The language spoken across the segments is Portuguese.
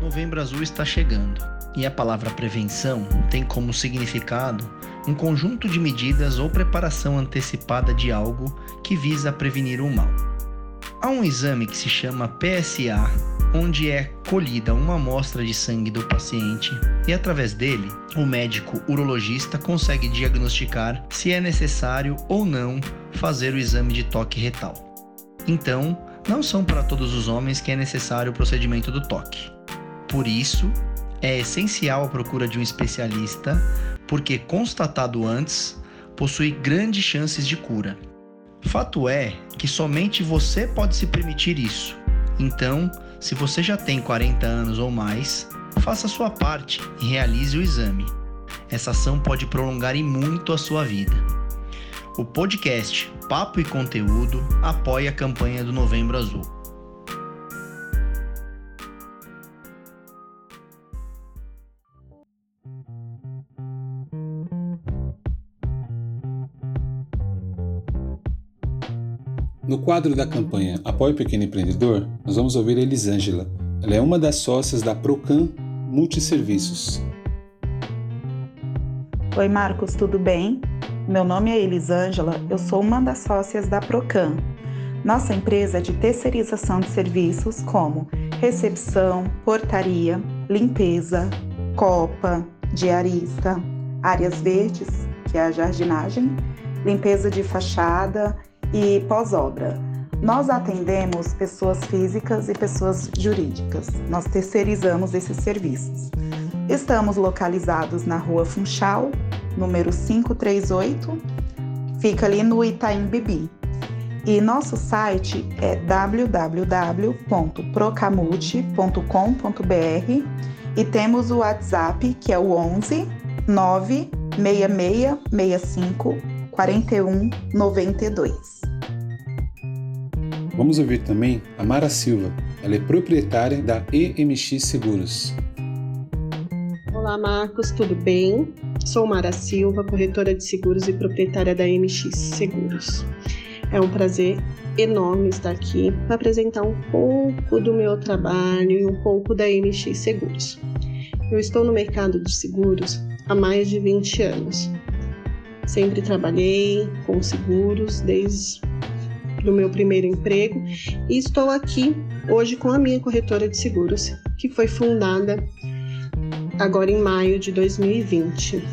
Novembro Azul está chegando e a palavra prevenção tem como significado um conjunto de medidas ou preparação antecipada de algo que visa prevenir o mal. Há um exame que se chama PSA, onde é colhida uma amostra de sangue do paciente e, através dele, o médico urologista consegue diagnosticar se é necessário ou não fazer o exame de toque retal. Então, não são para todos os homens que é necessário o procedimento do toque. Por isso, é essencial a procura de um especialista, porque constatado antes, possui grandes chances de cura. Fato é que somente você pode se permitir isso. Então, se você já tem 40 anos ou mais, faça sua parte e realize o exame. Essa ação pode prolongar e muito a sua vida. O podcast Papo e Conteúdo apoia a campanha do Novembro Azul. No quadro da campanha Apoie o Pequeno Empreendedor, nós vamos ouvir Elisângela. Ela é uma das sócias da Procan Multiserviços. Oi, Marcos, tudo bem? Meu nome é Elisângela, eu sou uma das sócias da Procan. Nossa empresa é de terceirização de serviços como recepção, portaria, limpeza, copa, diarista, áreas verdes, que é a jardinagem, limpeza de fachada e pós-obra. Nós atendemos pessoas físicas e pessoas jurídicas. Nós terceirizamos esses serviços. Estamos localizados na Rua Funchal, número 538, fica ali no Itaim Bibi. E nosso site é www.procamute.com.br e temos o WhatsApp que é o 11 96665 4192. Vamos ouvir também a Mara Silva. Ela é proprietária da EMX Seguros. Olá, Marcos, tudo bem? Sou Mara Silva, corretora de seguros e proprietária da EMX Seguros. É um prazer enorme estar aqui para apresentar um pouco do meu trabalho e um pouco da EMX Seguros. Eu estou no mercado de seguros há mais de 20 anos. Sempre trabalhei com seguros desde do meu primeiro emprego e estou aqui hoje com a minha corretora de seguros, que foi fundada agora em maio de 2020.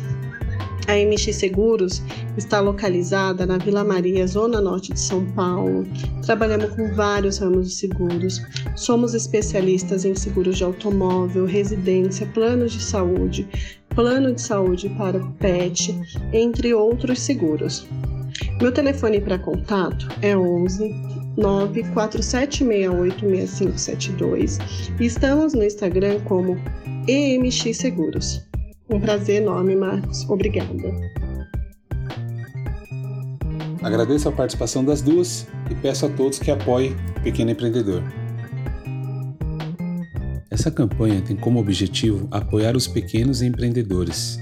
A MX Seguros está localizada na Vila Maria, zona norte de São Paulo. Trabalhamos com vários ramos de seguros. Somos especialistas em seguros de automóvel, residência, planos de saúde, plano de saúde para PET, entre outros seguros. Meu telefone para contato é 11 947686572 e estamos no Instagram como EMX Seguros. Um prazer enorme, Marcos. Obrigada. Agradeço a participação das duas e peço a todos que apoiem o pequeno empreendedor. Essa campanha tem como objetivo apoiar os pequenos empreendedores.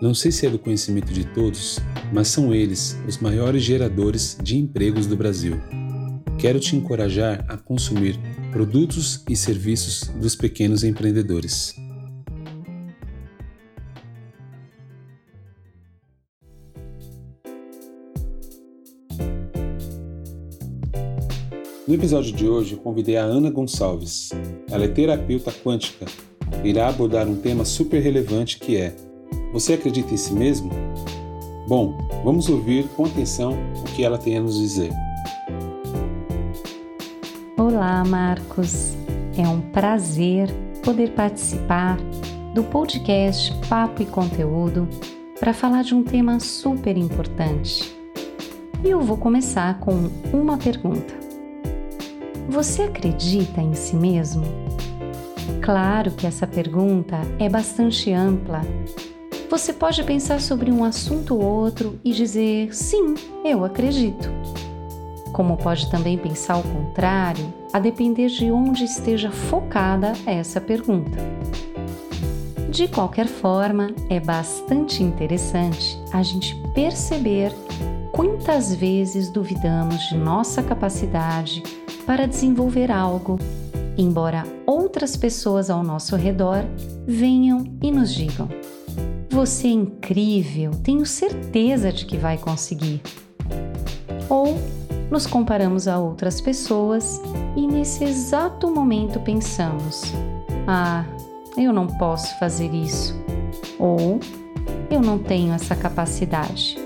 Não sei se é do conhecimento de todos, mas são eles os maiores geradores de empregos do Brasil. Quero te encorajar a consumir produtos e serviços dos pequenos empreendedores. No episódio de hoje, convidei a Ana Gonçalves, ela é terapeuta quântica irá abordar um tema super relevante que é: Você acredita em si mesmo? Bom, vamos ouvir com atenção o que ela tem a nos dizer. Olá, Marcos. É um prazer poder participar do podcast Papo e Conteúdo para falar de um tema super importante. E eu vou começar com uma pergunta. Você acredita em si mesmo? Claro que essa pergunta é bastante ampla. Você pode pensar sobre um assunto ou outro e dizer sim, eu acredito. Como pode também pensar o contrário, a depender de onde esteja focada essa pergunta. De qualquer forma, é bastante interessante a gente perceber quantas vezes duvidamos de nossa capacidade para desenvolver algo, embora outras pessoas ao nosso redor venham e nos digam: Você é incrível, tenho certeza de que vai conseguir. Ou nos comparamos a outras pessoas e nesse exato momento pensamos: Ah, eu não posso fazer isso. Ou eu não tenho essa capacidade.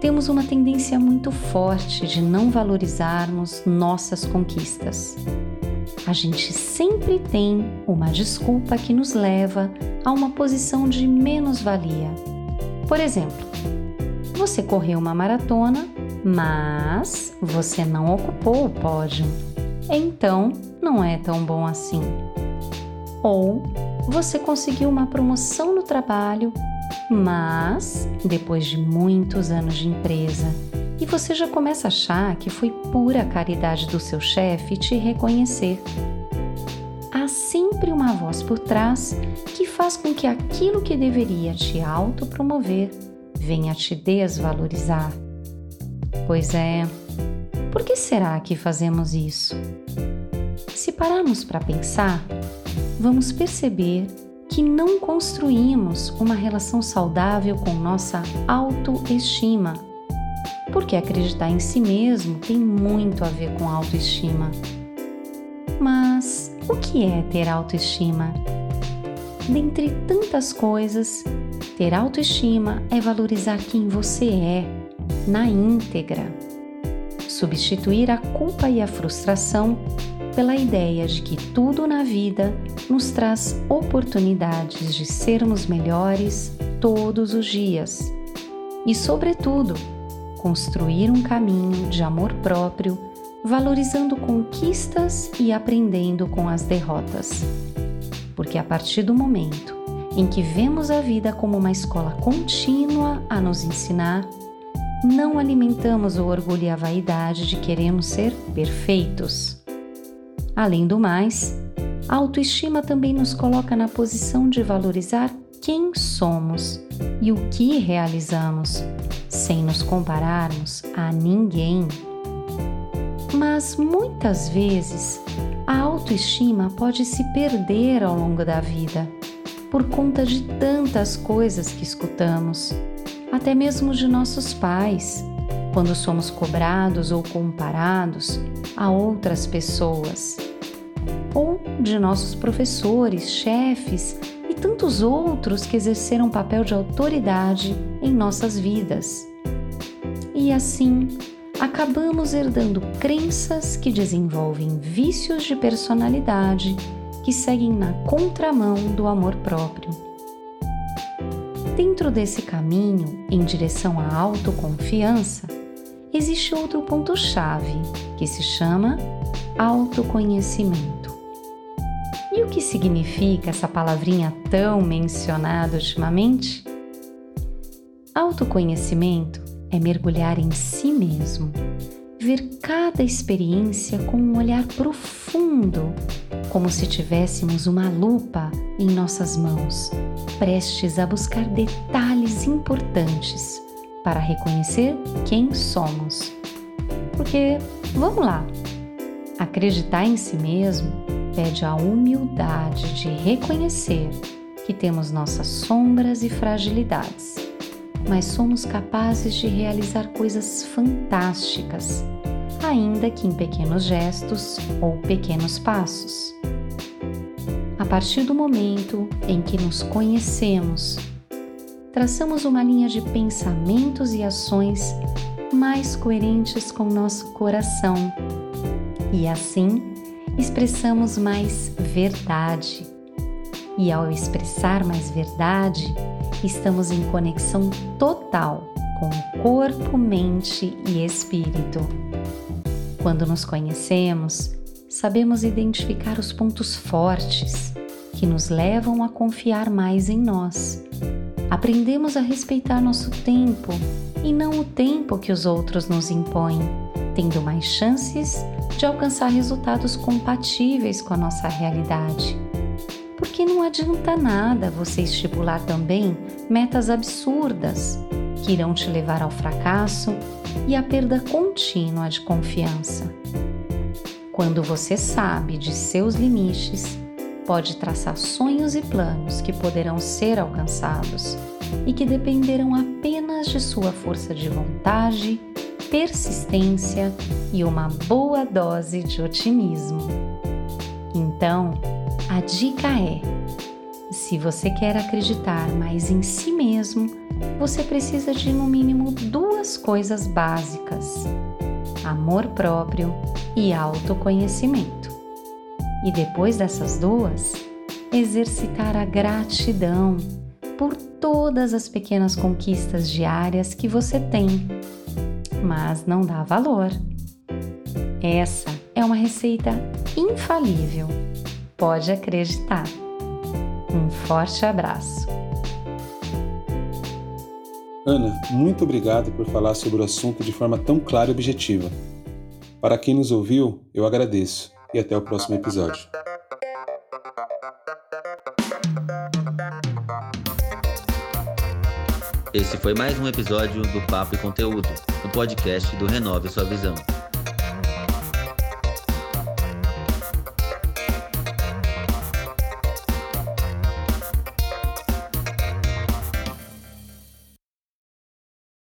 Temos uma tendência muito forte de não valorizarmos nossas conquistas. A gente sempre tem uma desculpa que nos leva a uma posição de menos-valia. Por exemplo, você correu uma maratona, mas você não ocupou o pódio. Então, não é tão bom assim. Ou você conseguiu uma promoção no trabalho, mas depois de muitos anos de empresa e você já começa a achar que foi pura caridade do seu chefe te reconhecer. Há sempre uma voz por trás que faz com que aquilo que deveria te autopromover venha te desvalorizar. Pois é, por que será que fazemos isso? Se pararmos para pensar, vamos perceber que não construímos uma relação saudável com nossa autoestima. Porque acreditar em si mesmo tem muito a ver com autoestima. Mas o que é ter autoestima? Dentre tantas coisas, ter autoestima é valorizar quem você é, na íntegra. Substituir a culpa e a frustração pela ideia de que tudo na vida nos traz oportunidades de sermos melhores todos os dias. E, sobretudo, construir um caminho de amor próprio, valorizando conquistas e aprendendo com as derrotas. Porque a partir do momento em que vemos a vida como uma escola contínua a nos ensinar, não alimentamos o orgulho e a vaidade de queremos ser perfeitos. Além do mais, a autoestima também nos coloca na posição de valorizar quem somos e o que realizamos, sem nos compararmos a ninguém. Mas muitas vezes a autoestima pode se perder ao longo da vida por conta de tantas coisas que escutamos, até mesmo de nossos pais, quando somos cobrados ou comparados a outras pessoas, ou de nossos professores, chefes e tantos outros que exerceram papel de autoridade em nossas vidas. E assim, acabamos herdando crenças que desenvolvem vícios de personalidade que seguem na contramão do amor próprio. Dentro desse caminho em direção à autoconfiança, existe outro ponto-chave que se chama autoconhecimento. E o que significa essa palavrinha tão mencionada ultimamente? Autoconhecimento é mergulhar em si mesmo, ver cada experiência com um olhar profundo, como se tivéssemos uma lupa em nossas mãos, prestes a buscar detalhes importantes para reconhecer quem somos. Porque, vamos lá, acreditar em si mesmo pede a humildade de reconhecer que temos nossas sombras e fragilidades, mas somos capazes de realizar coisas fantásticas, ainda que em pequenos gestos ou pequenos passos. A partir do momento em que nos conhecemos, traçamos uma linha de pensamentos e ações mais coerentes com nosso coração e assim expressamos mais verdade. E ao expressar mais verdade, estamos em conexão total com corpo, mente e espírito. Quando nos conhecemos, sabemos identificar os pontos fortes que nos levam a confiar mais em nós. Aprendemos a respeitar nosso tempo e não o tempo que os outros nos impõem, tendo mais chances de alcançar resultados compatíveis com a nossa realidade. Porque não adianta nada você estipular também metas absurdas que irão te levar ao fracasso e à perda contínua de confiança. Quando você sabe de seus limites, pode traçar sonhos e planos que poderão ser alcançados e que dependerão apenas de sua força de vontade persistência e uma boa dose de otimismo. Então, a dica é: se você quer acreditar mais em si mesmo, você precisa de no mínimo duas coisas básicas: amor próprio e autoconhecimento. E depois dessas duas, exercitar a gratidão por todas as pequenas conquistas diárias que você tem mas não dá valor. Essa é uma receita infalível. Pode acreditar. Um forte abraço. Ana, muito obrigado por falar sobre o assunto de forma tão clara e objetiva. Para quem nos ouviu, eu agradeço e até o próximo episódio. Esse foi mais um episódio do Papo e Conteúdo, o podcast do Renove Sua Visão.